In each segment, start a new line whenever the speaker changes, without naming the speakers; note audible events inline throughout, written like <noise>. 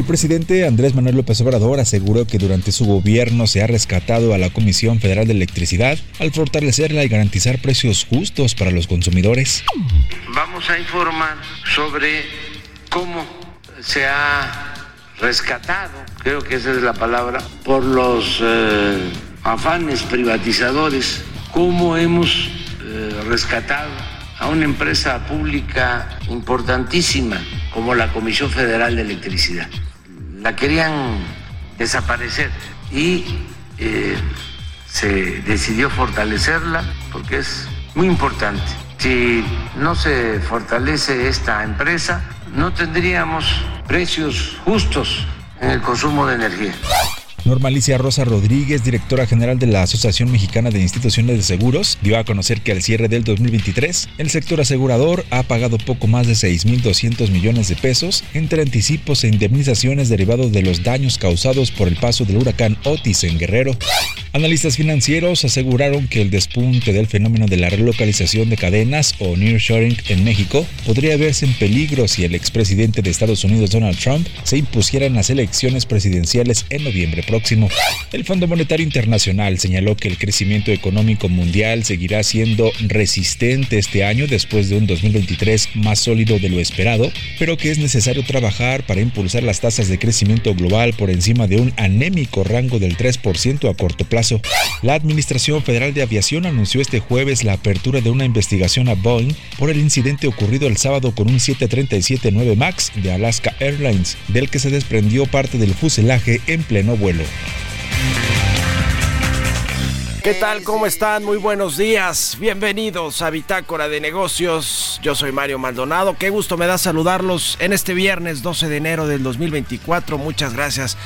El presidente Andrés Manuel López Obrador aseguró que durante su gobierno se ha rescatado a la Comisión Federal de Electricidad al fortalecerla y garantizar precios justos para los consumidores.
Vamos a informar sobre cómo se ha rescatado, creo que esa es la palabra, por los eh, afanes privatizadores, cómo hemos eh, rescatado a una empresa pública importantísima como la Comisión Federal de Electricidad la querían desaparecer y eh, se decidió fortalecerla porque es muy importante. Si no se fortalece esta empresa, no tendríamos precios justos en el consumo de energía.
Normalicia Rosa Rodríguez, directora general de la Asociación Mexicana de Instituciones de Seguros, dio a conocer que al cierre del 2023, el sector asegurador ha pagado poco más de 6.200 millones de pesos entre anticipos e indemnizaciones derivados de los daños causados por el paso del huracán Otis en Guerrero. Analistas financieros aseguraron que el despunte del fenómeno de la relocalización de cadenas o nearshoring en México podría verse en peligro si el expresidente de Estados Unidos Donald Trump se impusiera en las elecciones presidenciales en noviembre próximo. El Fondo Monetario Internacional señaló que el crecimiento económico mundial seguirá siendo resistente este año después de un 2023 más sólido de lo esperado, pero que es necesario trabajar para impulsar las tasas de crecimiento global por encima de un anémico rango del 3% a corto plazo. La Administración Federal de Aviación anunció este jueves la apertura de una investigación a Boeing por el incidente ocurrido el sábado con un 737-9 MAX de Alaska Airlines, del que se desprendió parte del fuselaje en pleno vuelo.
¿Qué tal? ¿Cómo están? Muy buenos días. Bienvenidos a Bitácora de Negocios. Yo soy Mario Maldonado. Qué gusto me da saludarlos en este viernes 12 de enero del 2024. Muchas gracias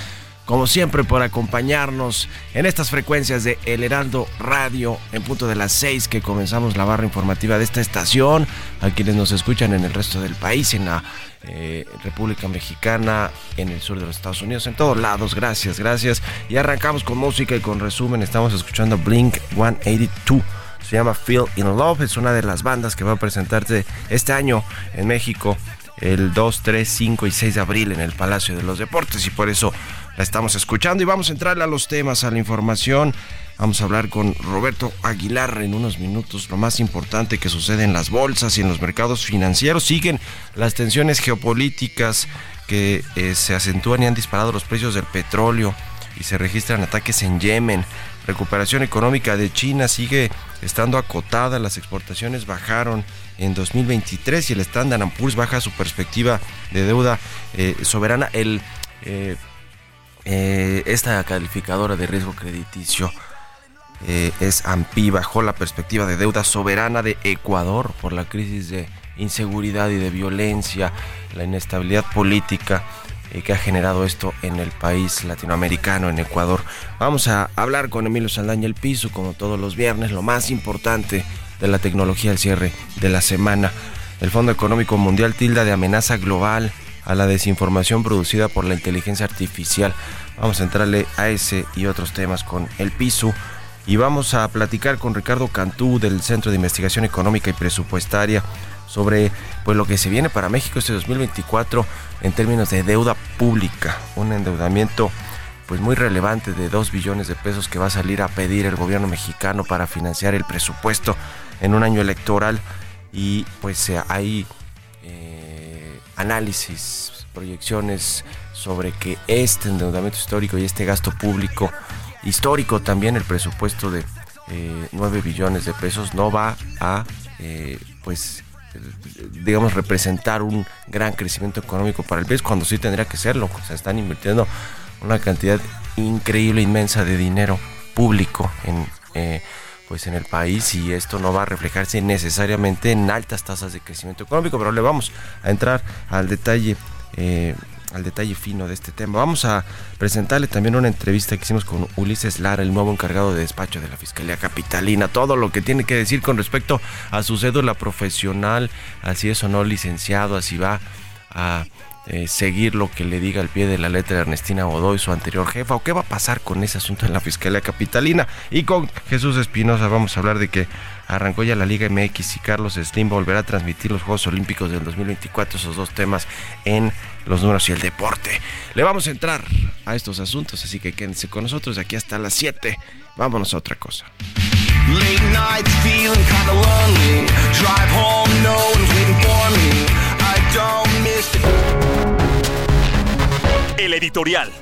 como siempre por acompañarnos en estas frecuencias de El Heraldo Radio en punto de las 6 que comenzamos la barra informativa de esta estación, a quienes nos escuchan en el resto del país, en la eh, República Mexicana, en el sur de los Estados Unidos, en todos lados, gracias, gracias. Y arrancamos con música y con resumen, estamos escuchando Blink 182. Se llama Feel in Love, es una de las bandas que va a presentarse este año en México el 2, 3, 5 y 6 de abril en el Palacio de los Deportes. Y por eso la estamos escuchando y vamos a entrarle a los temas, a la información. Vamos a hablar con Roberto Aguilar en unos minutos. Lo más importante que sucede en las bolsas y en los mercados financieros. Siguen las tensiones geopolíticas que eh, se acentúan y han disparado los precios del petróleo y se registran ataques en Yemen. Recuperación económica de China sigue estando acotada. Las exportaciones bajaron en 2023 y el Standard Poor's baja su perspectiva de deuda eh, soberana. El eh, eh, esta calificadora de riesgo crediticio eh, es AMPI, bajó la perspectiva de deuda soberana de Ecuador por la crisis de inseguridad y de violencia, la inestabilidad política eh, que ha generado esto en el país latinoamericano, en Ecuador. Vamos a hablar con Emilio Saldaña el Piso, como todos los viernes, lo más importante de la tecnología al cierre de la semana. El Fondo Económico Mundial tilda de amenaza global a la desinformación producida por la inteligencia artificial. Vamos a entrarle a ese y otros temas con el piso y vamos a platicar con Ricardo Cantú del Centro de Investigación Económica y Presupuestaria sobre pues lo que se viene para México este 2024 en términos de deuda pública, un endeudamiento pues muy relevante de 2 billones de pesos que va a salir a pedir el gobierno mexicano para financiar el presupuesto en un año electoral. Y pues hay análisis, proyecciones sobre que este endeudamiento histórico y este gasto público histórico también, el presupuesto de 9 billones de pesos, no va a, pues, digamos, representar un gran crecimiento económico para el país, cuando sí tendría que serlo. Se están invirtiendo una cantidad increíble, inmensa de dinero público en, eh, pues en el país y esto no va a reflejarse necesariamente en altas tasas de crecimiento económico, pero le vamos a entrar al detalle eh, al detalle fino de este tema. Vamos a presentarle también una entrevista que hicimos con Ulises Lara, el nuevo encargado de despacho de la Fiscalía Capitalina, todo lo que tiene que decir con respecto a su cédula profesional, así es o no licenciado, así va a eh, seguir lo que le diga al pie de la letra de Ernestina Godoy, su anterior jefa, o qué va a pasar con ese asunto en la Fiscalía Capitalina. Y con Jesús Espinosa vamos a hablar de que arrancó ya la Liga MX y Carlos Slim volverá a transmitir los Juegos Olímpicos del 2024, esos dos temas en los números y el deporte. Le vamos a entrar a estos asuntos, así que quédense con nosotros de aquí hasta las 7. Vámonos a otra cosa.
El editorial.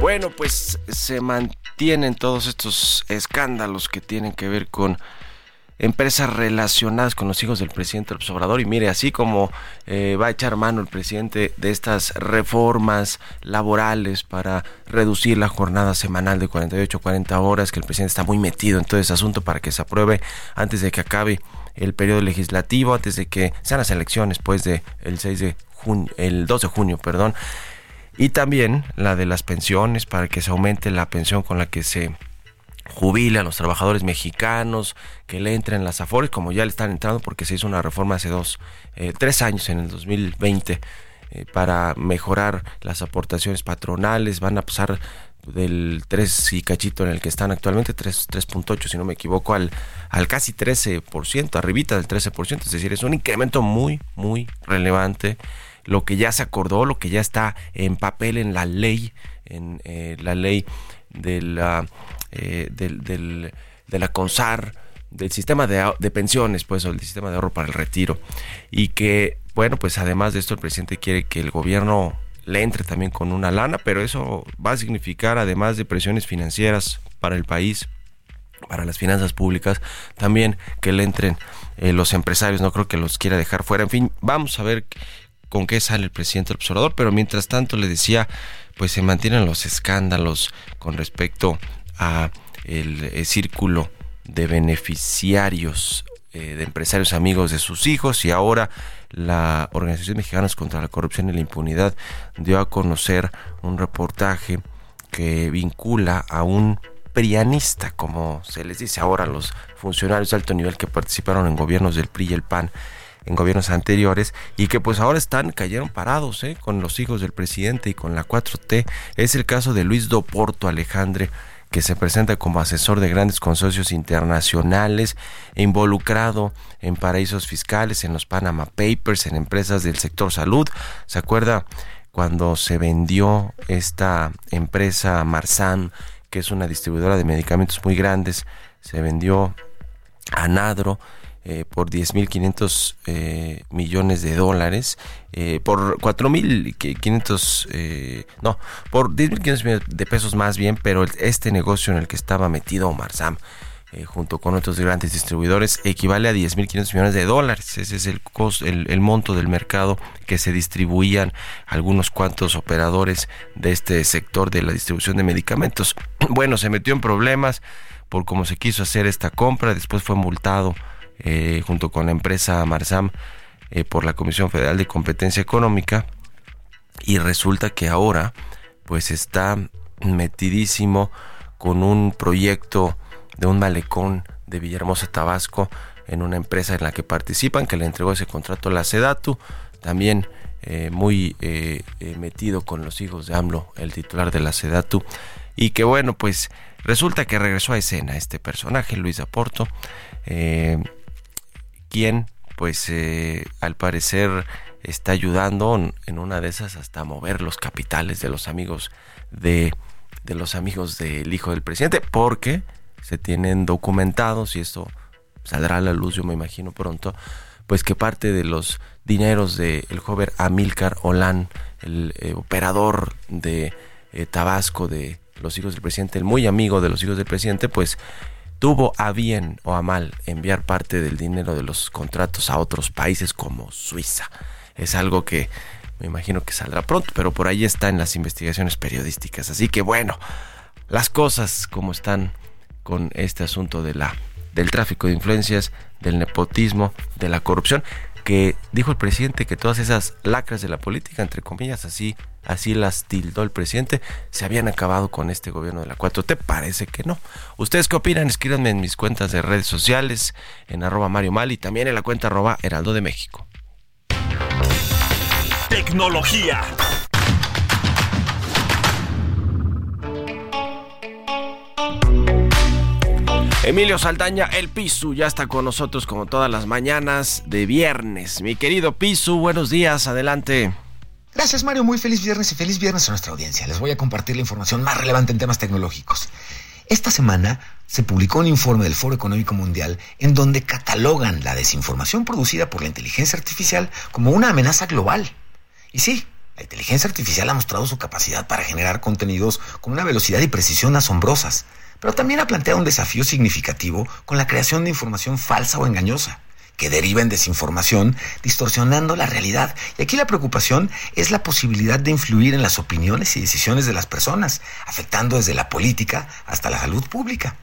Bueno, pues se mantienen todos estos escándalos que tienen que ver con empresas relacionadas con los hijos del presidente López Obrador. Y mire, así como eh, va a echar mano el presidente de estas reformas laborales para reducir la jornada semanal de 48 a 40 horas, que el presidente está muy metido en todo ese asunto para que se apruebe antes de que acabe el periodo legislativo, antes de que sean las elecciones, pues de el 6 de junio, el 2 de junio, perdón. Y también la de las pensiones para que se aumente la pensión con la que se jubile a los trabajadores mexicanos, que le entren las afores, como ya le están entrando porque se hizo una reforma hace dos, eh, tres años, en el 2020, eh, para mejorar las aportaciones patronales, van a pasar del 3 y cachito en el que están actualmente, 3.8 si no me equivoco, al, al casi 13%, arribita del 13%, es decir, es un incremento muy, muy relevante, lo que ya se acordó, lo que ya está en papel en la ley, en eh, la ley de la eh, del, del, de la CONSAR, del sistema de, de, pensiones, pues, o el sistema de ahorro para el retiro. Y que, bueno, pues además de esto, el presidente quiere que el gobierno le entre también con una lana, pero eso va a significar, además de presiones financieras para el país, para las finanzas públicas, también que le entren eh, los empresarios, no creo que los quiera dejar fuera. En fin, vamos a ver con qué sale el presidente observador, pero mientras tanto le decía, pues se mantienen los escándalos con respecto a el, eh, círculo de beneficiarios eh, de empresarios amigos de sus hijos y ahora la Organización Mexicanos contra la Corrupción y la Impunidad dio a conocer un reportaje que vincula a un prianista, como se les dice ahora a los funcionarios de alto nivel que participaron en gobiernos del PRI y el PAN en gobiernos anteriores y que pues ahora están cayeron parados ¿eh? con los hijos del presidente y con la 4T. Es el caso de Luis Doporto Alejandre que se presenta como asesor de grandes consorcios internacionales, involucrado en paraísos fiscales, en los Panama Papers, en empresas del sector salud. ¿Se acuerda cuando se vendió esta empresa Marsan, que es una distribuidora de medicamentos muy grandes? Se vendió a Nadro eh, por 10.500 eh, millones de dólares, eh, por 4.500, eh, no, por 10.500 millones de pesos más bien, pero este negocio en el que estaba metido Omar Sam, junto con otros grandes distribuidores, equivale a 10.500 millones de dólares. Ese es el, el, el, monto del mercado que se distribuían algunos cuantos operadores de este sector de la distribución de medicamentos. <clears throat> Bueno, se metió en problemas por cómo se quiso hacer esta compra, después fue multado eh, junto con la empresa Marsam eh, por la Comisión Federal de Competencia Económica y resulta que ahora pues está metidísimo con un proyecto de un malecón de Villahermosa, Tabasco, en una empresa en la que participan, que le entregó ese contrato a la Sedatu, también eh, muy metido con los hijos de AMLO, el titular de la Sedatu, y que bueno, pues resulta que regresó a escena este personaje, Luis Aporto, eh, quien pues eh, al parecer está ayudando en una de esas hasta mover los capitales de los amigos de, de los amigos del hijo del presidente, porque se tienen documentados y esto saldrá a la luz, yo me imagino pronto, pues que parte de los dineros del el joven Amílcar Olán, el eh, operador de eh, Tabasco de los hijos del presidente, el muy amigo de los hijos del presidente, pues tuvo a bien o a mal enviar parte del dinero de los contratos a otros países como Suiza. Es algo que me imagino que saldrá pronto, pero por ahí está en las investigaciones periodísticas. Así que bueno, las cosas como están con este asunto de la del tráfico de influencias, del nepotismo, de la corrupción, que dijo el presidente que todas esas lacras de la política, entre comillas, así, así las tildó el presidente, se habían acabado con este gobierno de la 4T. Parece que no. ¿Ustedes qué opinan? Escríbanme en mis cuentas de redes sociales, en arroba Mario Mal y también en la cuenta arroba Heraldo de México.
Tecnología.
Emilio Saldaña, el Pisu, ya está con nosotros como todas las mañanas de viernes. Mi querido Pisu, buenos días, adelante.
Gracias Mario, muy feliz viernes y feliz viernes a nuestra audiencia. Les voy a compartir la información más relevante en temas tecnológicos. Esta semana se publicó un informe del Foro Económico Mundial en donde catalogan la desinformación producida por la inteligencia artificial como una amenaza global. Y sí, la inteligencia artificial ha mostrado su capacidad para generar contenidos con una velocidad y precisión asombrosas pero también ha planteado un desafío significativo con la creación de información falsa o engañosa que deriva en desinformación, distorsionando la realidad. Y aquí la preocupación es la posibilidad de influir en las opiniones y decisiones de las personas, afectando desde la política hasta la salud pública.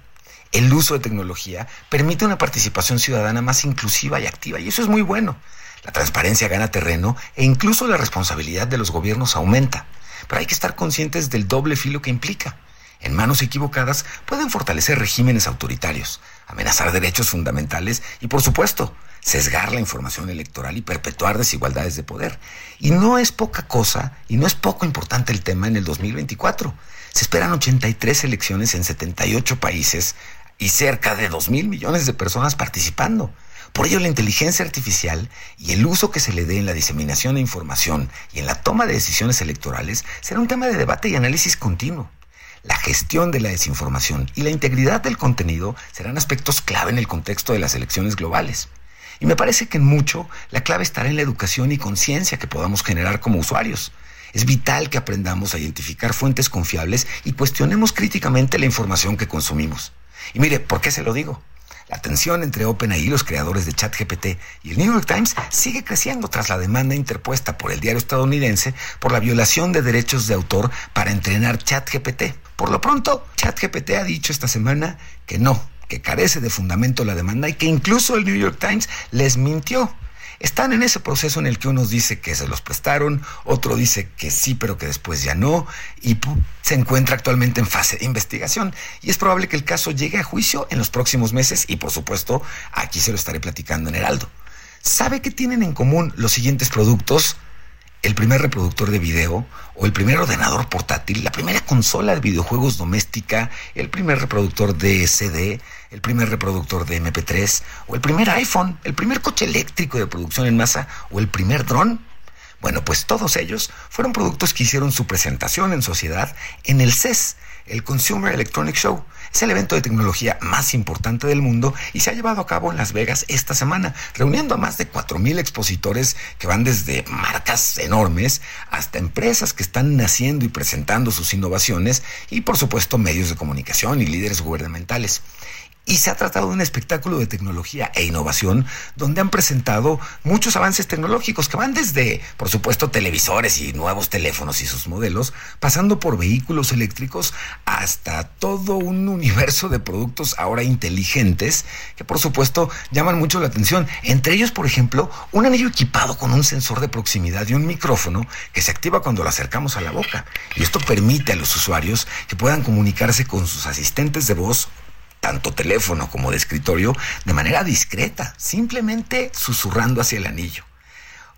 El uso de tecnología permite una participación ciudadana más inclusiva y activa, y eso es muy bueno. La transparencia gana terreno e incluso la responsabilidad de los gobiernos aumenta. Pero hay que estar conscientes del doble filo que implica en manos equivocadas pueden fortalecer regímenes autoritarios, amenazar derechos fundamentales y, por supuesto, sesgar la información electoral y perpetuar desigualdades de poder. Y no es poca cosa y no es poco importante el tema en el 2024. Se esperan 83 elecciones en 78 países y cerca de 2 mil millones de personas participando. Por ello, la inteligencia artificial y el uso que se le dé en la diseminación de información y en la toma de decisiones electorales será un tema de debate y análisis continuo. La gestión de la desinformación y la integridad del contenido serán aspectos clave en el contexto de las elecciones globales. Y me parece que en mucho la clave estará en la educación y conciencia que podamos generar como usuarios. Es vital que aprendamos a identificar fuentes confiables y cuestionemos críticamente la información que consumimos. Y mire, ¿por qué se lo digo? La tensión entre OpenAI y los creadores de ChatGPT y el New York Times sigue creciendo tras la demanda interpuesta por el diario estadounidense por la violación de derechos de autor para entrenar ChatGPT. Por lo pronto, ChatGPT ha dicho esta semana que no, que carece de fundamento la demanda y que incluso el New York Times les mintió. Están en ese proceso en el que uno dice que se los prestaron, otro dice que sí, pero que después ya no, y se encuentra actualmente en fase de investigación. Y es probable que el caso llegue a juicio en los próximos meses y por supuesto aquí se lo estaré platicando en Heraldo. ¿Sabe qué tienen en común los siguientes productos? El primer reproductor de video o el primer ordenador portátil, la primera consola de videojuegos doméstica, el primer reproductor de CD, el primer reproductor de MP3 o el primer iPhone, el primer coche eléctrico de producción en masa o el primer dron. Bueno, pues todos ellos fueron productos que hicieron su presentación en sociedad en el CES, el Consumer Electronic Show. Es el evento de tecnología más importante del mundo y se ha llevado a cabo en Las Vegas esta semana, reuniendo a más de 4.000 expositores que van desde marcas enormes hasta empresas que están naciendo y presentando sus innovaciones y por supuesto medios de comunicación y líderes gubernamentales. Y se ha tratado de un espectáculo de tecnología e innovación donde han presentado muchos avances tecnológicos que van desde, por supuesto, televisores y nuevos teléfonos y sus modelos, pasando por vehículos eléctricos hasta todo un universo de productos ahora inteligentes que, por supuesto, llaman mucho la atención. Entre ellos, por ejemplo, un anillo equipado con un sensor de proximidad y un micrófono que se activa cuando lo acercamos a la boca. Y esto permite a los usuarios que puedan comunicarse con sus asistentes de voz tanto teléfono como de escritorio, de manera discreta, simplemente susurrando hacia el anillo.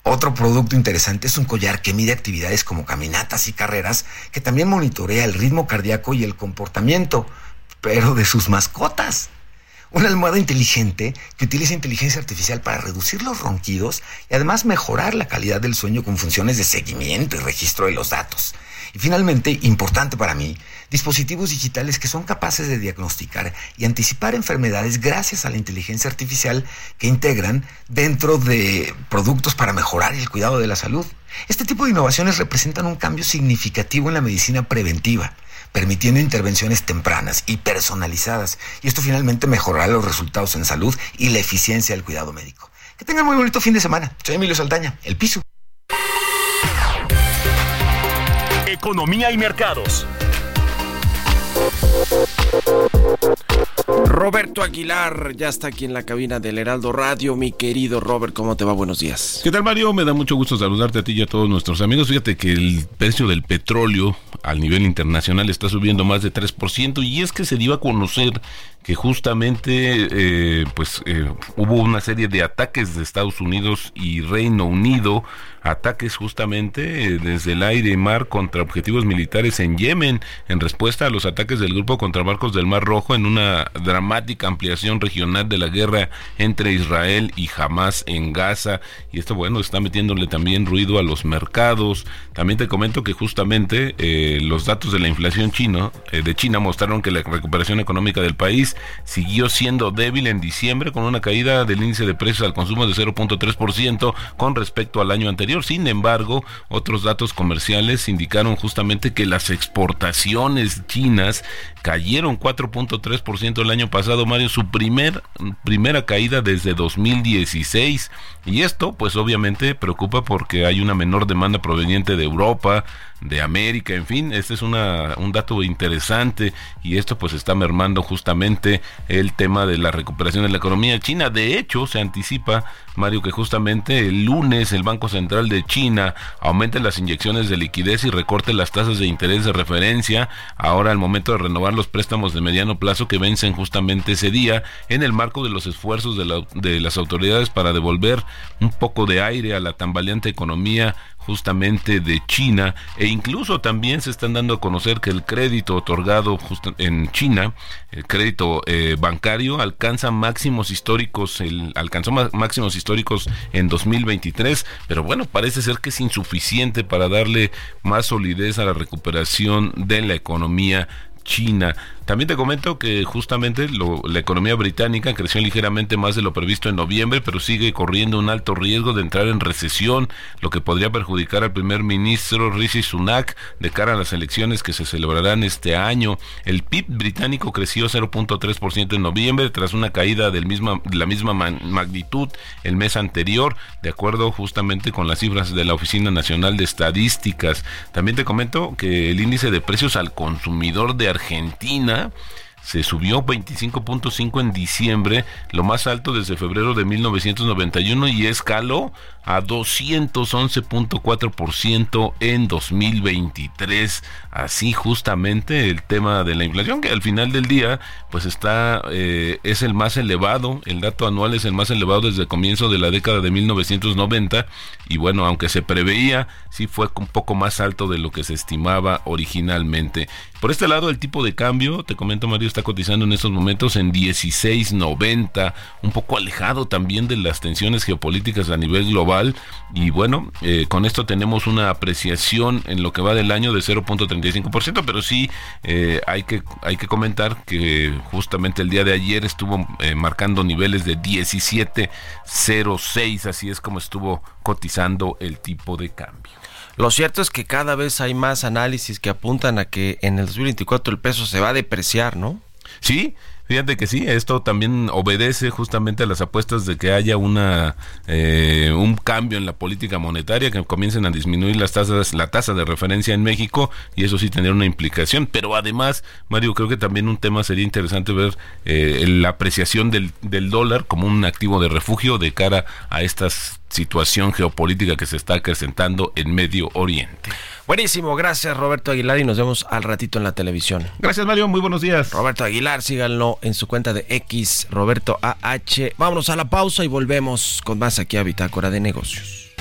Otro producto interesante es un collar que mide actividades como caminatas y carreras, que también monitorea el ritmo cardíaco y el comportamiento, pero de sus mascotas. Una almohada inteligente que utiliza inteligencia artificial para reducir los ronquidos y además mejorar la calidad del sueño con funciones de seguimiento y registro de los datos. Y finalmente, importante para mí, dispositivos digitales que son capaces de diagnosticar y anticipar enfermedades gracias a la inteligencia artificial que integran dentro de productos para mejorar el cuidado de la salud. Este tipo de innovaciones representan un cambio significativo en la medicina preventiva permitiendo intervenciones tempranas y personalizadas. Y esto finalmente mejorará los resultados en salud y la eficiencia del cuidado médico. Que tengan muy bonito fin de semana. Soy Emilio Saldaña, El Piso.
Economía y mercados.
Roberto Aguilar ya está aquí en la cabina del Heraldo Radio. Mi querido Robert, ¿cómo te va? Buenos días.
¿Qué tal, Mario? Me da mucho gusto saludarte a ti y a todos nuestros amigos. Fíjate que el precio del petróleo al nivel internacional está subiendo más de 3% y es que se dio a conocer que justamente eh, pues eh, hubo una serie de ataques de Estados Unidos y Reino Unido ataques justamente eh, desde el aire y mar contra objetivos militares en Yemen en respuesta a los ataques del grupo contra barcos del Mar Rojo en una dramática ampliación regional de la guerra entre Israel y Hamas en Gaza. Y esto bueno está metiéndole también ruido a los mercados. También te comento que justamente eh, los datos de la inflación chino eh, de China mostraron que la recuperación económica del país siguió siendo débil en diciembre con una caída del índice de precios al consumo de 0.3% con respecto al año anterior sin embargo, otros datos comerciales indicaron justamente que las exportaciones chinas cayeron 4.3% el año pasado, Mario, su primer, primera caída desde 2016. Y esto, pues obviamente preocupa porque hay una menor demanda proveniente de Europa, de América, en fin, este es una, un dato interesante y esto pues está mermando justamente el tema de la recuperación de la economía china. De hecho, se anticipa, Mario, que justamente el lunes el Banco Central de China aumente las inyecciones de liquidez y recorte las tasas de interés de referencia, ahora al momento de renovar los préstamos de mediano plazo que vencen justamente ese día, en el marco de los esfuerzos de, de las autoridades para devolver un poco de aire a la tambaleante economía justamente de China. E incluso también se están dando a conocer que el crédito otorgado en China, el crédito eh, bancario alcanza máximos históricos, el, alcanzó máximos históricos en 2023, pero bueno, parece ser que es insuficiente para darle más solidez a la recuperación de la economía china. También te comento que justamente la economía británica creció ligeramente más de lo previsto en noviembre, pero sigue corriendo un alto riesgo de entrar en recesión, lo que podría perjudicar al primer ministro Rishi Sunak de cara a las elecciones que se celebrarán este año. El PIB británico creció 0.3% en noviembre tras una caída del misma, de la misma magnitud el mes anterior, de acuerdo justamente con las cifras de la Oficina Nacional de Estadísticas. También te comento que el índice de precios al consumidor de Argentina né? Se subió 25.5 en diciembre, lo más alto desde febrero de 1991 y escaló a 211.4% en 2023. Así justamente el tema de la inflación que al final del día pues está eh, es el más elevado, el dato anual es el más elevado desde el comienzo de la década de 1990 y bueno, aunque se preveía, sí fue un poco más alto de lo que se estimaba originalmente. Por este lado, el tipo de cambio, te comento Mario, está cotizando en estos momentos en 16.90, un poco alejado también de las tensiones geopolíticas a nivel global y bueno, eh, con esto tenemos una apreciación en lo que va del año de 0.35%, pero sí eh, hay, que, hay que comentar que justamente el día de ayer estuvo eh, marcando niveles de 17.06, así es como estuvo cotizando el tipo de cambio.
Lo cierto es que cada vez hay más análisis que apuntan a que en el 2024 el peso se va a depreciar, ¿no?
Sí, Fíjate que sí, esto también obedece justamente a las apuestas de que haya una eh, un cambio en la política monetaria, que comiencen a disminuir las tasas, la tasa de referencia en México y eso sí tendría una implicación. Pero además, Mario, creo que también un tema sería interesante ver eh, la apreciación del, del dólar como un activo de refugio de cara a esta situación geopolítica que se está acrecentando en Medio Oriente.
Buenísimo, gracias Roberto Aguilar y nos vemos al ratito en la televisión.
Gracias Mario, muy buenos días.
Roberto Aguilar, síganlo en su cuenta de X, Roberto AH. Vámonos a la pausa y volvemos con más aquí a Bitácora de Negocios.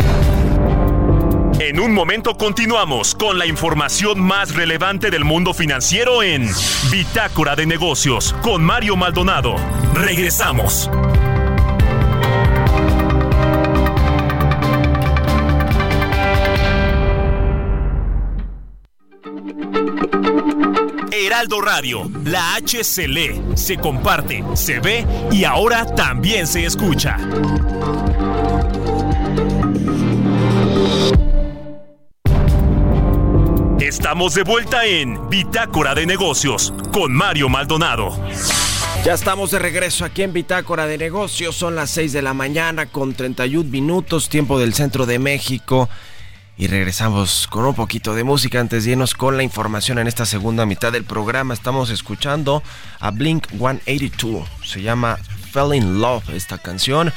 En un momento continuamos con la información más relevante del mundo financiero en Bitácora de Negocios con Mario Maldonado. Regresamos. Heraldo Radio, la H se lee, se comparte, se ve y ahora también se escucha. Estamos de vuelta en Bitácora de Negocios con Mario Maldonado.
Ya estamos de regreso aquí en Bitácora de Negocios. Son las 6 de la mañana con 31 minutos, tiempo del centro de México. Y regresamos con un poquito de música antes de irnos con la información en esta segunda mitad del programa. Estamos escuchando a Blink 182. Se llama Fell in Love esta canción.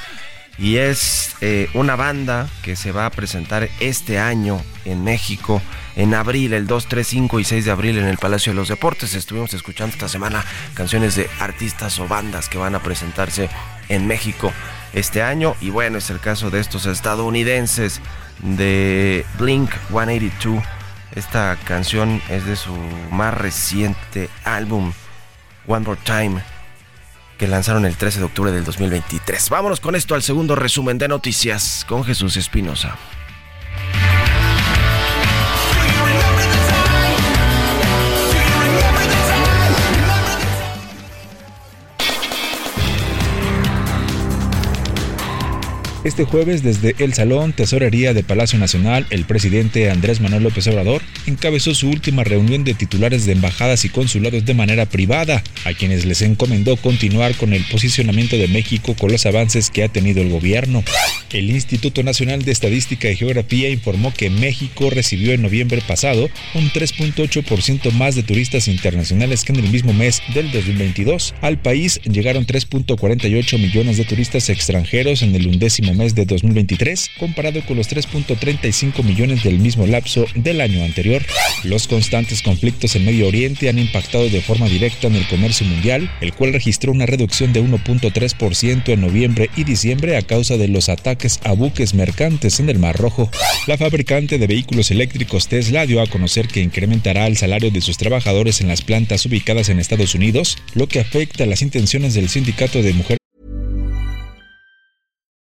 Y es eh, una banda que se va a presentar este año en México, en abril, el 2, 3, 5 y 6 de abril en el Palacio de los Deportes. Estuvimos escuchando esta semana canciones de artistas o bandas que van a presentarse en México este año. Y bueno, es el caso de estos estadounidenses de Blink 182. Esta canción es de su más reciente álbum, One More Time, que lanzaron el 13 de octubre del 2023. Vámonos con esto al segundo resumen de noticias con Jesús Espinosa.
Este jueves, desde el Salón Tesorería de Palacio Nacional, el presidente Andrés Manuel López Obrador encabezó su última reunión de titulares de embajadas y consulados de manera privada, a quienes les encomendó continuar con el posicionamiento de México con los avances que ha tenido el gobierno. El Instituto Nacional de Estadística y Geografía informó que México recibió en noviembre pasado un 3.8% más de turistas internacionales que en el mismo mes del 2022. Al país llegaron 3.48 millones de turistas extranjeros en el undécimo mes de 2023, comparado con los 3.35 millones del mismo lapso del año anterior. Los constantes conflictos en Medio Oriente han impactado de forma directa en el comercio mundial, el cual registró una reducción de 1.3% en noviembre y diciembre a causa de los ataques a buques mercantes en el Mar Rojo. La fabricante de vehículos eléctricos Tesla dio a conocer que incrementará el salario de sus trabajadores en las plantas ubicadas en Estados Unidos, lo que afecta las intenciones del sindicato de mujeres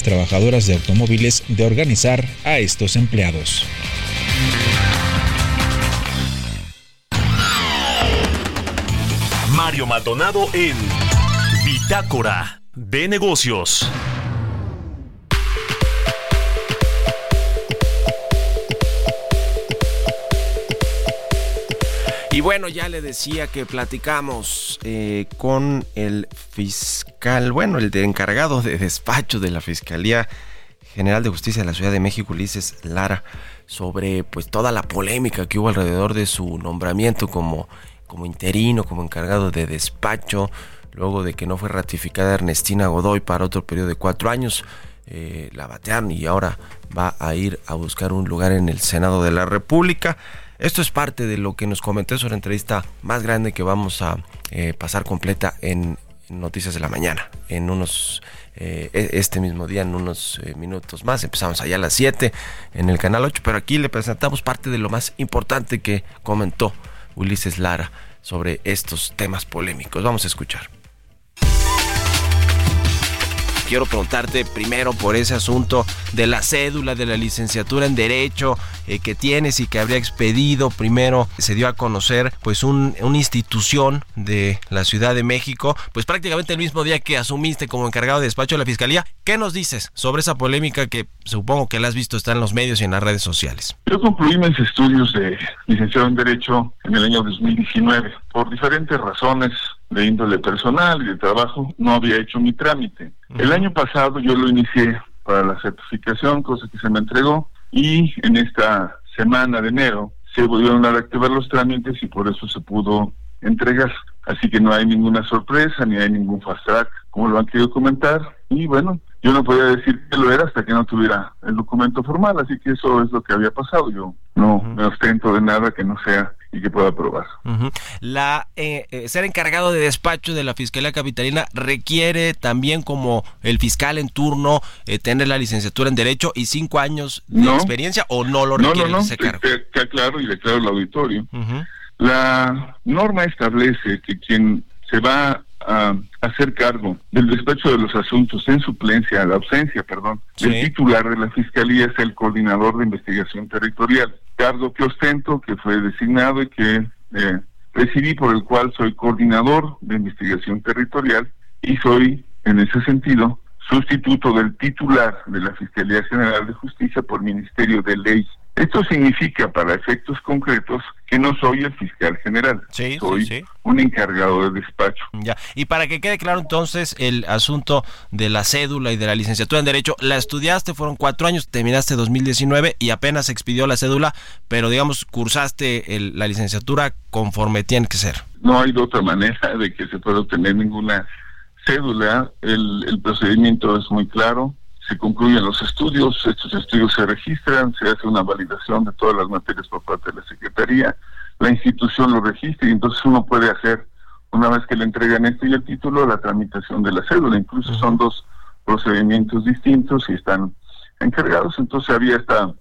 Trabajadoras de automóviles de organizar a estos empleados.
Mario Maldonado en Bitácora de Negocios.
Y bueno, ya le decía que platicamos eh, con el fiscal, bueno, el de encargado de despacho de la Fiscalía General de Justicia de la Ciudad de México, Ulises Lara, sobre pues toda la polémica que hubo alrededor de su nombramiento como, como interino, como encargado de despacho, luego de que no fue ratificada Ernestina Godoy para otro periodo de cuatro años. Eh, la batearon y ahora va a ir a buscar un lugar en el Senado de la República. Esto es parte de lo que nos comentó sobre la entrevista más grande que vamos a eh, pasar completa en Noticias de la Mañana. En unos, eh, e-, este mismo día, en unos eh, minutos más. Empezamos allá a las 7 en el canal 8, pero aquí le presentamos parte de lo más importante que comentó Ulises Lara sobre estos temas polémicos. Vamos a escuchar quiero preguntarte primero por ese asunto de la cédula de la licenciatura en Derecho eh, que tienes y que habría expedido. Primero se dio a conocer pues un, una institución de la Ciudad de México, pues prácticamente el mismo día que asumiste como encargado de despacho de la Fiscalía. ¿Qué nos dices sobre esa polémica que supongo que la has visto está en los medios y en las redes sociales?
Yo concluí mis estudios de licenciado en Derecho en el año 2019. Por diferentes razones de índole personal y de trabajo, no había hecho mi trámite. El año pasado yo lo inicié para la certificación, cosa que se me entregó, y en esta semana de enero se volvieron a reactivar los trámites y por eso se pudo entregar. Así que no hay ninguna sorpresa, ni hay ningún fast track, como lo han querido comentar. Y bueno, yo no podía decir que lo era hasta que no tuviera el documento formal, así que eso es lo que había pasado. Yo no me ostento de nada que no sea y que pueda probar.
La eh, eh, ser encargado de despacho de la Fiscalía Capitalina requiere también como el fiscal en turno eh, tener la licenciatura en Derecho y cinco años de experiencia o no lo requiere
no, no,
ese cargo.
Que, claro y declaro el auditorio. La norma establece que quien se va a hacer cargo del despacho de los asuntos en suplencia, la ausencia, perdón, del titular de la Fiscalía es el coordinador de investigación territorial, cargo que ostento, que fue designado y que eh, recibí por el cual soy coordinador de investigación territorial y soy, en ese sentido, sustituto del titular de la Fiscalía General de Justicia por Ministerio de Ley esto significa, para efectos concretos, que no soy el fiscal general.
Sí,
soy un encargado de despacho.
Ya. Y para que quede claro entonces el asunto de la cédula y de la licenciatura en Derecho, la estudiaste, fueron cuatro años, terminaste 2019 y apenas expidió la cédula, pero digamos, cursaste la licenciatura conforme tiene que ser.
No hay de otra manera de que se pueda obtener ninguna cédula. El, el procedimiento es muy claro se concluyen los estudios, estos estudios se registran, se hace una validación de todas las materias por parte de la Secretaría, la institución lo registra y entonces uno puede hacer, una vez que le entregan este y el título, la tramitación de la cédula. Incluso son dos procedimientos distintos y están encargados, entonces había esta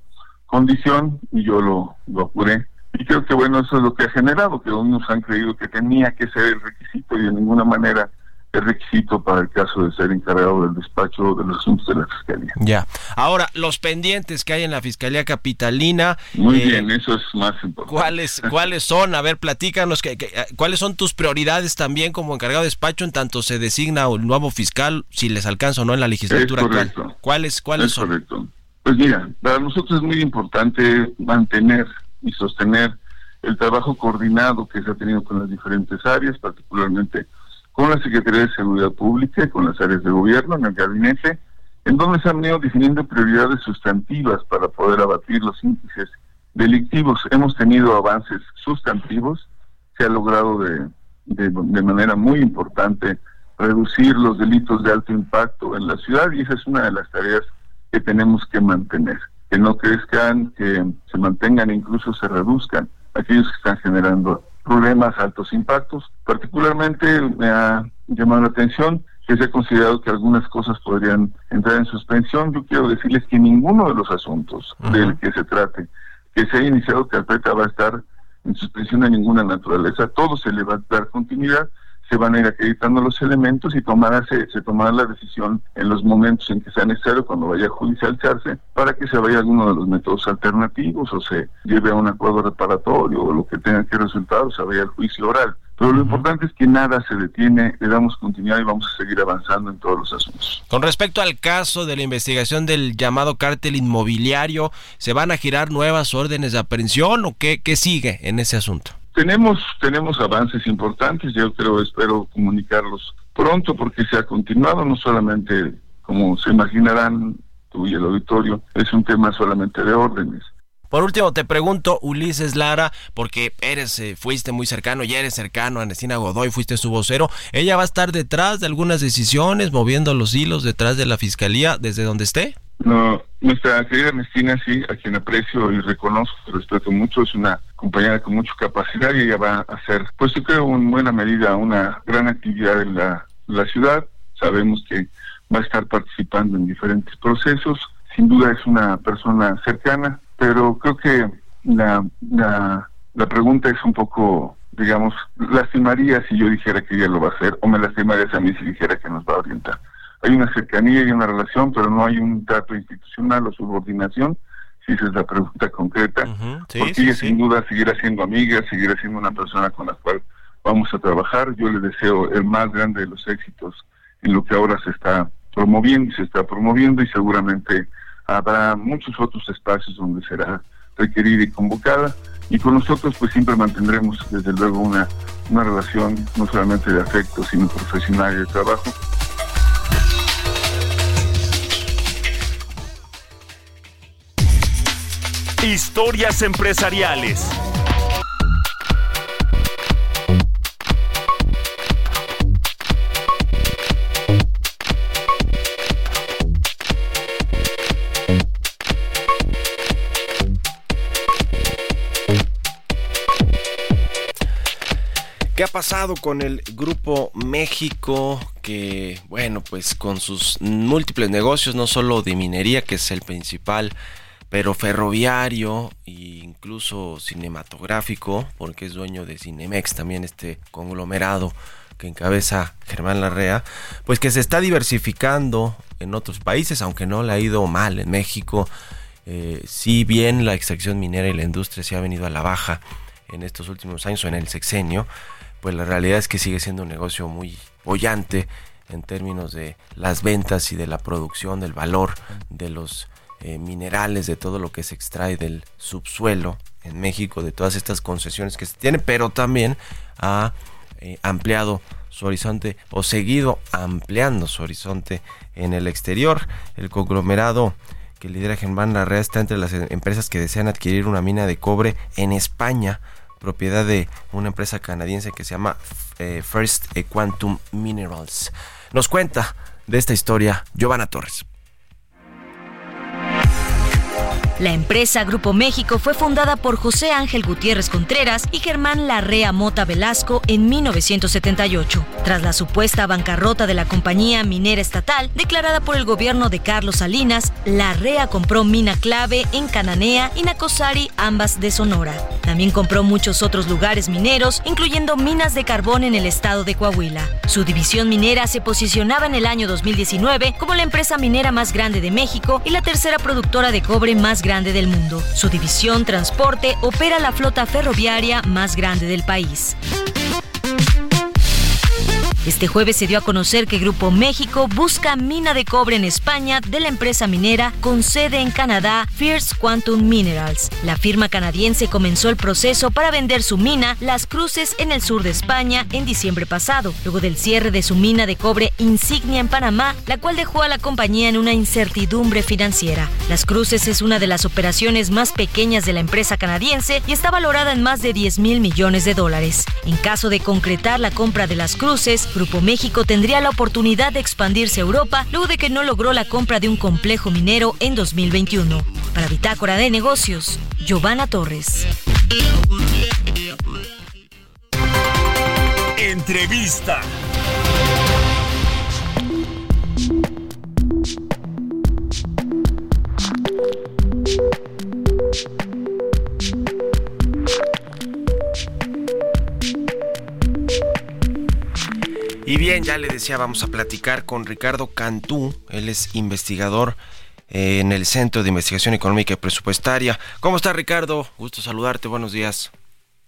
condición y yo lo, lo apuré. Y creo que bueno, eso es lo que ha generado, que unos han creído que tenía que ser el requisito y de ninguna manera es requisito para el caso de ser encargado del despacho de los asuntos de la Fiscalía.
Ya. Ahora, los pendientes que hay en la Fiscalía Capitalina.
Muy eh, bien, eso es más importante.
¿Cuáles, <laughs> ¿Cuáles son? A ver, platícanos, que, eh, ¿cuáles son tus prioridades también como encargado de despacho en tanto se designa un nuevo fiscal, si les alcanza o no en la legislatura
actual?
¿Cuáles, cuáles
es
son?
correcto. Pues mira, para nosotros es muy importante mantener y sostener el trabajo coordinado que se ha tenido con las diferentes áreas, particularmente con la Secretaría de Seguridad Pública y con las áreas de gobierno en el gabinete, en donde se han venido definiendo prioridades sustantivas para poder abatir los índices delictivos. Hemos tenido avances sustantivos, se ha logrado de, de manera muy importante reducir los delitos de alto impacto en la ciudad y esa es una de las tareas que tenemos que mantener, que no crezcan, que se mantengan e incluso se reduzcan aquellos que están generando problemas, altos impactos. Particularmente me ha llamado la atención que se ha considerado que algunas cosas podrían entrar en suspensión. Yo quiero decirles que ninguno de los asuntos del que se trate, que se haya iniciado carpeta va a estar en suspensión de ninguna naturaleza. Todo se le va a dar continuidad se van a ir acreditando los elementos y tomarse, se tomará la decisión en los momentos en que sea necesario, cuando vaya a judicializarse, para que se vaya alguno de los métodos alternativos o se lleve a un acuerdo reparatorio o lo que tenga que resultar o se vaya al juicio oral. Pero lo importante es que nada se detiene, le damos continuidad y vamos a seguir avanzando en todos los asuntos.
Con respecto al caso de la investigación del llamado cártel inmobiliario, ¿se van a girar nuevas órdenes de aprehensión o qué, qué sigue en ese asunto?
Tenemos, tenemos avances importantes, yo creo, espero comunicarlos pronto porque se ha continuado, no solamente, como se imaginarán tú y el auditorio, es un tema solamente de órdenes.
Por último, te pregunto, Ulises Lara, porque eres, eh, fuiste muy cercano, ya eres cercano a Nestina Godoy, fuiste su vocero. ¿Ella va a estar detrás de algunas decisiones, moviendo los hilos detrás de la fiscalía, desde donde esté?
No, nuestra querida Ernestina, sí, a quien aprecio y reconozco, respeto mucho, es una compañera con mucha capacidad y ella va a hacer, pues yo creo, en buena medida una gran actividad en la, la ciudad. Sabemos que va a estar participando en diferentes procesos. Sin duda es una persona cercana, pero creo que la, la, la pregunta es un poco, digamos, lastimaría si yo dijera que ella lo va a hacer o me lastimaría a mí si dijera que nos va a orientar hay una cercanía y una relación, pero no hay un trato institucional o subordinación, si esa es la pregunta concreta, porque ella sin duda seguirá siendo amiga, seguirá siendo una persona con la cual vamos a trabajar. Yo le deseo el más grande de los éxitos en lo que ahora se está promoviendo y se está promoviendo y seguramente habrá muchos otros espacios donde será requerida y convocada. Y con nosotros pues siempre mantendremos desde luego una, una relación no solamente de afecto sino profesional y de trabajo
Historias empresariales.
¿Qué ha pasado con el Grupo México? Que, bueno, pues con sus múltiples negocios, no solo de minería, que es el principal, pero ferroviario e incluso cinematográfico, porque es dueño de Cinemex, también este conglomerado que encabeza Germán Larrea, pues que se está diversificando en otros países, aunque no le ha ido mal en México. Eh, si bien la extracción minera y la industria se ha venido a la baja en estos últimos años o en el sexenio, pues la realidad es que sigue siendo un negocio muy bollante en términos de las ventas y de la producción, del valor de los eh, minerales, de todo lo que se extrae del subsuelo en México, de todas estas concesiones que se tienen, pero también ha eh, ampliado su horizonte o seguido ampliando su horizonte en el exterior. El conglomerado que lidera Germán Larrea está entre las empresas que desean adquirir una mina de cobre en España propiedad de una empresa canadiense que se llama eh, First Quantum Minerals. Nos cuenta de esta historia Giovanna Torres.
La empresa Grupo México fue fundada por José Ángel Gutiérrez Contreras y Germán Larrea Mota Velasco en 1978, tras la supuesta bancarrota de la compañía minera estatal declarada por el gobierno de Carlos Salinas. Larrea compró Mina Clave en Cananea y Nacosari, ambas de Sonora. También compró muchos otros lugares mineros, incluyendo minas de carbón en el estado de Coahuila. Su división minera se posicionaba en el año 2019 como la empresa minera más grande de México y la tercera productora de cobre más grande grande del mundo. Su división Transporte opera la flota ferroviaria más grande del país. Este jueves se dio a conocer que Grupo México busca mina de cobre en España de la empresa minera con sede en Canadá, Fierce Quantum Minerals. La firma canadiense comenzó el proceso para vender su mina Las Cruces en el sur de España en diciembre pasado, luego del cierre de su mina de cobre Insignia en Panamá, la cual dejó a la compañía en una incertidumbre financiera. Las Cruces es una de las operaciones más pequeñas de la empresa canadiense y está valorada en más de 10 mil millones de dólares. En caso de concretar la compra de Las Cruces, Grupo México tendría la oportunidad de expandirse a Europa luego de que no logró la compra de un complejo minero en 2021. Para Bitácora de Negocios, Giovanna Torres.
Entrevista.
Bien, ya le decía, vamos a platicar con Ricardo Cantú, él es investigador eh, en el Centro de Investigación Económica y Presupuestaria. ¿Cómo está Ricardo? Gusto saludarte, buenos días.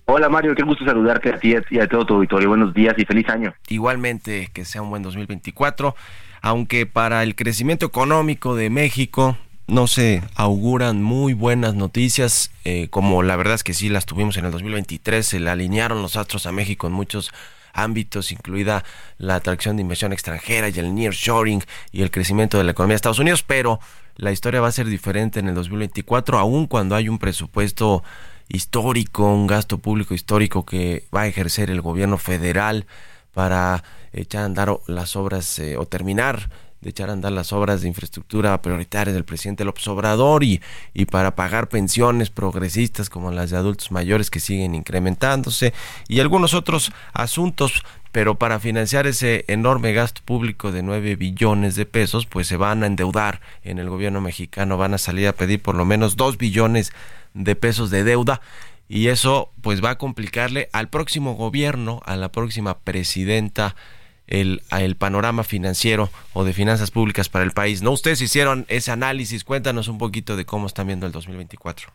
Hola Mario, qué gusto saludarte a ti y a todo tu auditorio. Buenos días y feliz año.
Igualmente, que sea un buen 2024, aunque para el crecimiento económico de México no se auguran muy buenas noticias, eh, como la verdad es que sí las tuvimos en el 2023, se le alinearon los astros a México en muchos ámbitos, incluida la atracción de inversión extranjera y el nearshoring y el crecimiento de la economía de Estados Unidos, pero la historia va a ser diferente en el 2024, aun cuando hay un presupuesto histórico, un gasto público histórico que va a ejercer el gobierno federal para echar a andar las obras eh, o terminar de echar a andar las obras de infraestructura prioritarias del presidente López Obrador y, y para pagar pensiones progresistas como las de adultos mayores que siguen incrementándose y algunos otros asuntos pero para financiar ese enorme gasto público de 9 billones de pesos, pues se van a endeudar en el gobierno mexicano, van a salir a pedir por lo menos 2 billones de pesos de deuda y eso pues va a complicarle al próximo gobierno, a la próxima presidenta el, el panorama financiero o de finanzas públicas para el país. ¿No? Ustedes hicieron ese análisis, cuéntanos un poquito de cómo están viendo el 2024.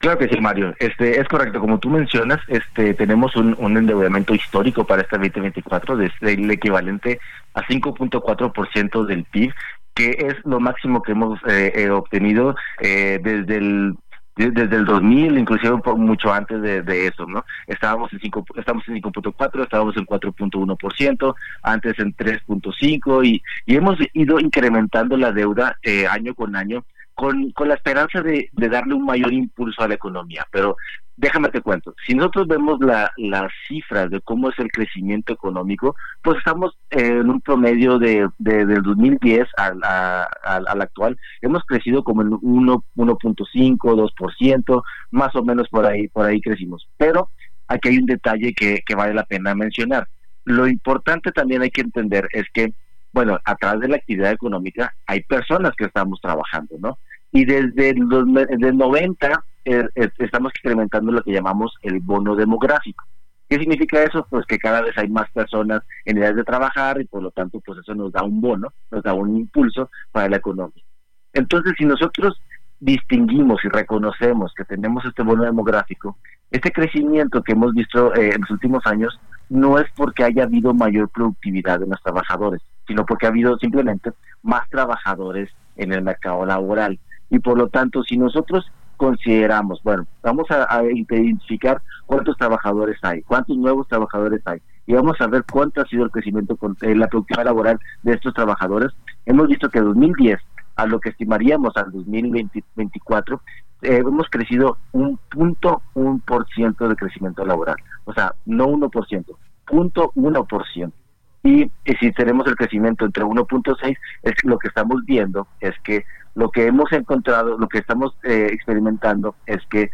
Claro que sí, Mario. Este es correcto, como tú mencionas, este tenemos un, endeudamiento histórico para este 2024 desde el equivalente a 5.4% del PIB, que es lo máximo que hemos eh, eh, obtenido eh, desde el desde el 2000, inclusive mucho antes de, eso, ¿no? Estábamos en 5, estamos en 5.4, estábamos en 4.1%, antes en 3.5 y, y hemos ido incrementando la deuda eh, año con año con, con la esperanza de, de darle un mayor impulso a la economía. Pero déjame te cuento, si nosotros vemos la, las cifras de cómo es el crecimiento económico, pues estamos en un promedio de, de del 2010 al, al, actual, hemos crecido como en 1.5, 2%, más o menos por ahí, por ahí crecimos. Pero aquí hay un detalle que, que vale la pena mencionar. Lo importante también hay que entender es que, bueno, a través de la actividad económica hay personas que estamos trabajando, ¿no? Y desde el, 90 eh, eh, estamos experimentando lo que llamamos el bono demográfico. ¿Qué significa eso? Pues que cada vez hay más personas en edad de trabajar y por lo tanto pues eso nos da un bono, nos da un impulso para la economía. Entonces si nosotros distinguimos y reconocemos que tenemos este bono demográfico, este crecimiento que hemos visto eh, en los últimos años no es porque haya habido mayor productividad de los trabajadores, sino porque ha habido simplemente más trabajadores en el mercado laboral y por lo tanto, si nosotros consideramos, bueno, vamos a, identificar cuántos trabajadores hay, cuántos nuevos trabajadores hay, y vamos a ver cuánto ha sido el crecimiento con eh, la productividad laboral de estos trabajadores. Hemos visto que en 2010 a lo que estimaríamos al 2024, eh, hemos crecido un punto un por ciento de crecimiento laboral. O sea, no 1%, punto uno por ciento. Y, si tenemos el crecimiento entre 1.6, es lo que estamos viendo es que lo que hemos encontrado, lo que estamos eh, experimentando es que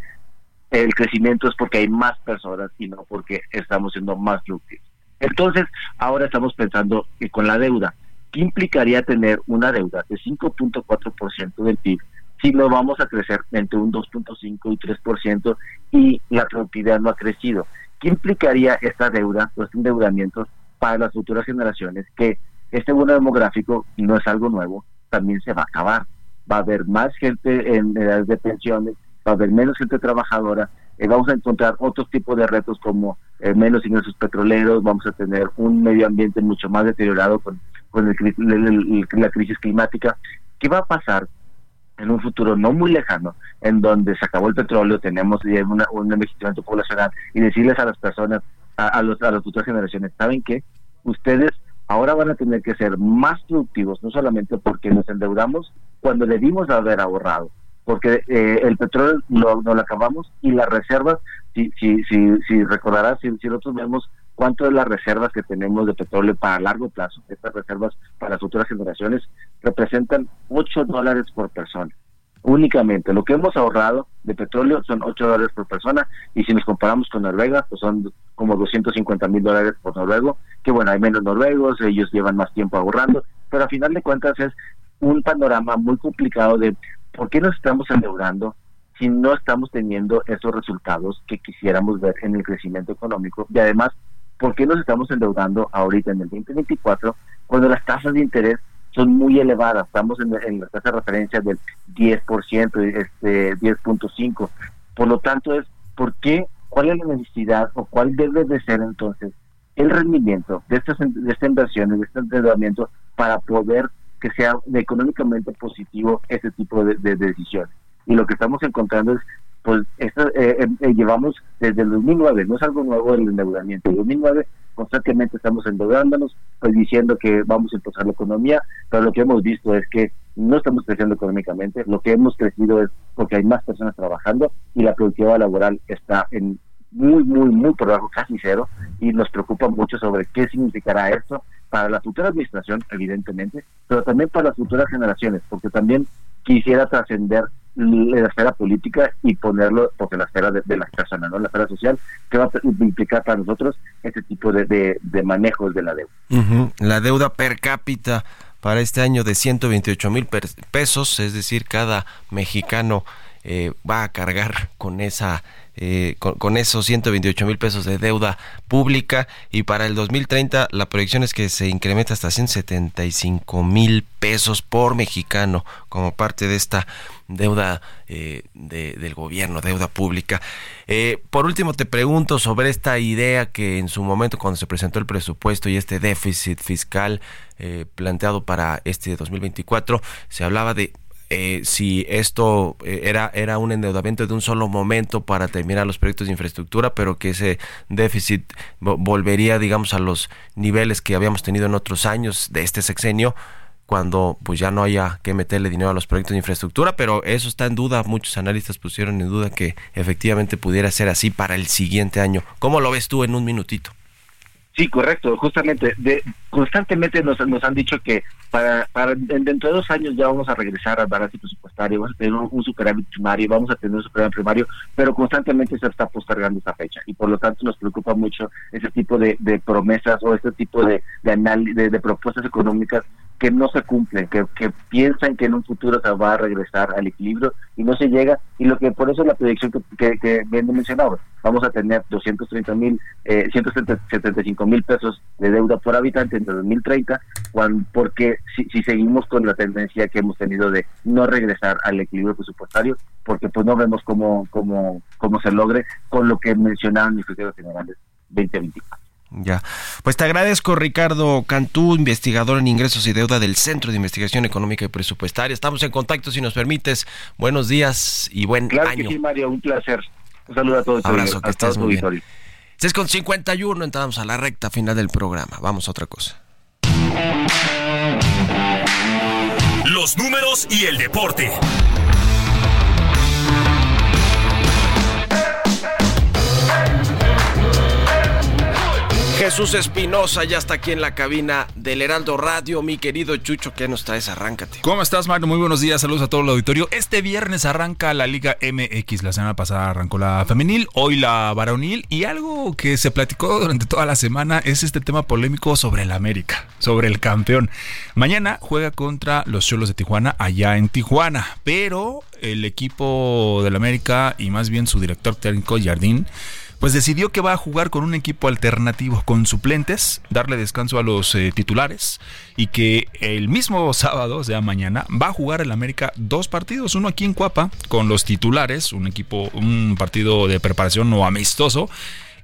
el crecimiento es porque hay más personas y no porque estamos siendo más productivos. Entonces, ahora estamos pensando que con la deuda, ¿qué implicaría tener una deuda de 5.4% del PIB si no vamos a crecer entre un 2.5 y 3% y la productividad no ha crecido? ¿Qué implicaría esta deuda, pues endeudamientos para las futuras generaciones? Que este bono demográfico no es algo nuevo, también se va a acabar va a haber más gente en edades de pensiones, va a haber menos gente trabajadora, eh, vamos a encontrar otros tipos de retos como eh, menos ingresos petroleros, vamos a tener un medio ambiente mucho más deteriorado con, con la crisis climática. ¿Qué va a pasar en un futuro no muy lejano, en donde se acabó el petróleo, tenemos un envejecimiento poblacional y decirles a las personas, a, los, a las futuras generaciones, ¿saben qué? Ustedes ahora van a tener que ser más productivos, no solamente porque nos endeudamos cuando debimos haber ahorrado, porque eh, el petróleo no lo acabamos y las reservas, si, si, si, si recordarás, si, nosotros vemos cuánto es las reservas que tenemos de petróleo para largo plazo, estas reservas para futuras generaciones representan 8 dólares por persona únicamente. Lo que hemos ahorrado de petróleo son 8 dólares por persona y si nos comparamos con Noruega, pues son como 250 mil dólares por noruego, que bueno, hay menos noruegos, ellos llevan más tiempo ahorrando, pero a final de cuentas es un panorama muy complicado de por qué nos estamos endeudando si no estamos teniendo esos resultados que quisiéramos ver en el crecimiento económico y además, ¿por qué nos estamos endeudando ahorita en el 2024 cuando las tasas de interés son muy elevadas. Estamos en, la tasa de referencia del 10%, este 10.5. Por lo tanto, es ¿por qué? ¿Cuál es la necesidad o cuál debe de ser entonces el rendimiento de estas, de estas inversiones, de este endeudamiento para poder que sea económicamente positivo ese tipo de, decisiones? Y lo que estamos encontrando es pues esto, eh, eh, llevamos desde el 2009, no es algo nuevo el endeudamiento. En 2009 constantemente estamos endeudándonos, pues diciendo que vamos a impulsar la economía, pero lo que hemos visto es que no estamos creciendo económicamente, lo que hemos crecido es porque hay más personas trabajando y la productividad laboral está en muy, muy, muy por debajo, casi cero, y nos preocupa mucho sobre qué significará esto para la futura administración, evidentemente, pero también para las futuras generaciones, porque también quisiera trascender la esfera política y ponerlo porque la esfera de, las personas, ¿no? La esfera social, que va a implicar para nosotros este tipo de, de, manejos de la deuda.
La deuda per cápita para este año de 128 mil pesos, es decir, cada mexicano eh, va a cargar con esa eh, con, esos 128 mil pesos de deuda pública y para el 2030 la proyección es que se incrementa hasta 175 mil pesos por mexicano como parte de esta deuda eh, del gobierno, deuda pública. Eh, por último, te pregunto sobre esta idea que en su momento cuando se presentó el presupuesto y este déficit fiscal planteado para este 2024, se hablaba de eh, si esto eh, era, era un endeudamiento de un solo momento para terminar los proyectos de infraestructura, pero que ese déficit volvería, digamos, a los niveles que habíamos tenido en otros años de este sexenio. cuando pues ya no haya que meterle dinero a los proyectos de infraestructura, pero eso está en duda, muchos analistas pusieron en duda que efectivamente pudiera ser así para el siguiente año. ¿Cómo lo ves tú en un minutito?
Sí, correcto, justamente, de, constantemente nos, han dicho que para, para dentro de dos años ya vamos a regresar al balance presupuestario, vamos a tener un, superávit primario, vamos a tener un superávit primario, pero constantemente se está postergando esa fecha y por lo tanto nos preocupa mucho ese tipo de, de promesas o ese tipo de, de propuestas económicas que no se cumplen, que, que, piensan que en un futuro se va a regresar al equilibrio y no se llega. Y lo que por eso es la predicción que, que, que bien mencionado, vamos a tener 230 mil, eh, 175 mil pesos de deuda por habitante en 2030, cuando, porque si, si seguimos con la tendencia que hemos tenido de no regresar al equilibrio presupuestario, porque pues no vemos cómo, cómo, cómo se logre con lo que mencionaban mis generales 2024.
Ya. Pues te agradezco, Ricardo Cantú, investigador en ingresos y deuda del Centro de Investigación Económica y Presupuestaria. Estamos en contacto, si nos permites. Buenos días y buen
claro
año.
Que sí, Mario, un placer. Un saludo a todos.
Abrazo, que estés muy bien. 6 con 51, entramos a la recta final del programa. Vamos a otra cosa.
Los números y el deporte.
Jesús Espinosa ya está aquí en la cabina del Heraldo Radio. Mi querido Chucho, ¿qué nos traes? Arráncate.
¿Cómo estás, Mario? Muy buenos días. Saludos a todo el auditorio. Este viernes arranca la Liga MX. La semana pasada arrancó la femenil, hoy la varonil. Y algo que se platicó durante toda la semana es este tema polémico sobre el América, sobre el campeón. Mañana juega contra los Cholos de Tijuana, allá en Tijuana. Pero el equipo del América y más bien su director técnico, Jardín, pues decidió que va a jugar con un equipo alternativo, con suplentes, darle descanso a los eh, titulares y que el mismo <laughs> sábado, o sea, mañana, va a jugar el América dos partidos, uno aquí en Cuapa con los titulares, un equipo, un partido de preparación no amistoso,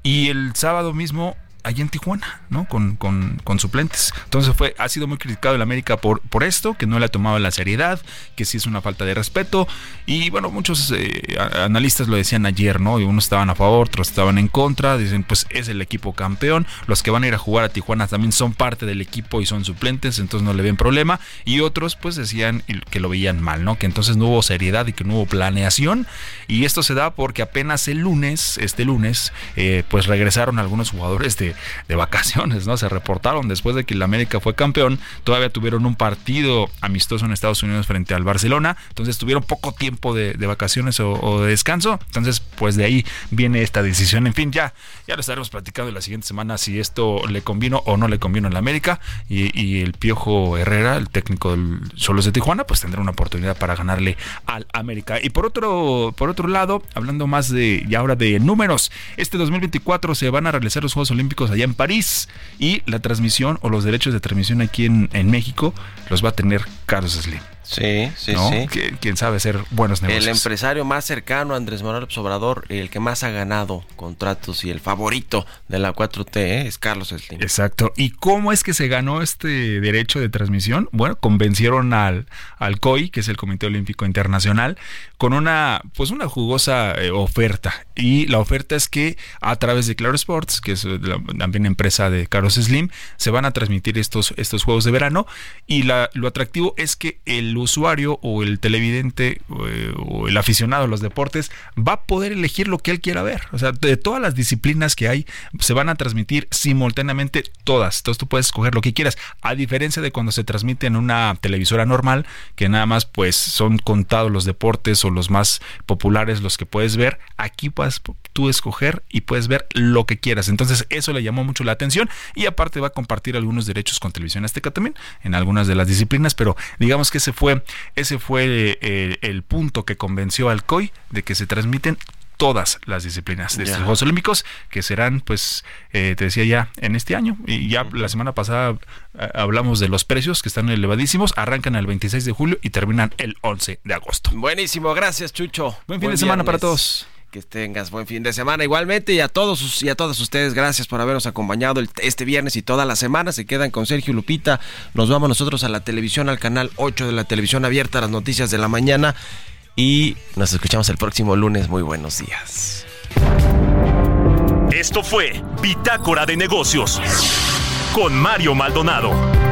y el sábado mismo allí en Tijuana, ¿no? Con, con, con, suplentes. Entonces fue, ha sido muy criticado el América por, por esto, que no le ha tomado la seriedad, que sí es una falta de respeto. Y bueno, muchos eh, analistas lo decían ayer, ¿no? Y unos estaban a favor, otros estaban en contra. Dicen, pues es el equipo campeón. Los que van a ir a jugar a Tijuana también son parte del equipo y son suplentes, entonces no le ven problema. Y otros, pues decían que lo veían mal, ¿no? Que entonces no hubo seriedad y que no hubo planeación. Y esto se da porque apenas el lunes, este lunes, eh, pues regresaron algunos jugadores de de, vacaciones, ¿no? Se reportaron después de que el América fue campeón, todavía tuvieron un partido amistoso en Estados Unidos frente al Barcelona, entonces tuvieron poco tiempo de, vacaciones o, de descanso, entonces pues de ahí viene esta decisión, en fin, ya, ya lo estaremos platicando la siguiente semana si esto le convino o no le convino la América y, el Piojo Herrera, el técnico del Solos de Tijuana, pues tendrá una oportunidad para ganarle al América. Y por otro, por otro lado, hablando más de, y ahora de números, este 2024 se van a realizar los Juegos Olímpicos allá en París y la transmisión o los derechos de transmisión aquí en, en México los va a tener Carlos Slim.
Sí, sí, sí.
Quién sabe hacer buenos negocios.
El empresario más cercano a Andrés Manuel Obrador, el que más ha ganado contratos y el favorito de la 4T ¿eh? es Carlos Slim.
Exacto. ¿Y cómo es que se ganó este derecho de transmisión? Bueno, convencieron al, al COI, que es el Comité Olímpico Internacional, con una, pues una jugosa eh, oferta. Y la oferta es que a través de Claro Sports, que es también empresa de Carlos Slim, se van a transmitir estos, estos juegos de verano. Y la, lo atractivo es que el usuario o el televidente eh, o el aficionado a los deportes va a poder elegir lo que él quiera ver. O sea, de todas las disciplinas que hay, se van a transmitir simultáneamente todas. Entonces tú puedes escoger lo que quieras. A diferencia de cuando se transmite en una televisora normal, que nada más pues son contados los deportes o los más populares los que puedes ver, aquí puedes tú escoger y puedes ver lo que quieras. Entonces eso le llamó mucho la atención y aparte va a compartir algunos derechos con Televisión Azteca también en algunas de las disciplinas, pero digamos que ese fue ese fue eh, el, punto que convenció al COI de que se transmiten todas las disciplinas de estos Juegos Olímpicos que serán, pues, eh, te decía ya, en este año. Y ya la semana pasada eh, hablamos de los precios que están elevadísimos. Arrancan el 26 de julio y terminan el 11 de agosto.
Buenísimo, gracias Chucho.
Buen fin de semana para todos
que tengas buen fin de semana. Igualmente y a todos y a todas ustedes gracias por habernos acompañado este viernes y toda la semana. Se quedan con Sergio Lupita. Nos vamos nosotros a la televisión al canal 8 de la televisión abierta las noticias de la mañana. Y nos escuchamos el próximo lunes. Muy buenos días.
Esto fue Bitácora de Negocios con Mario Maldonado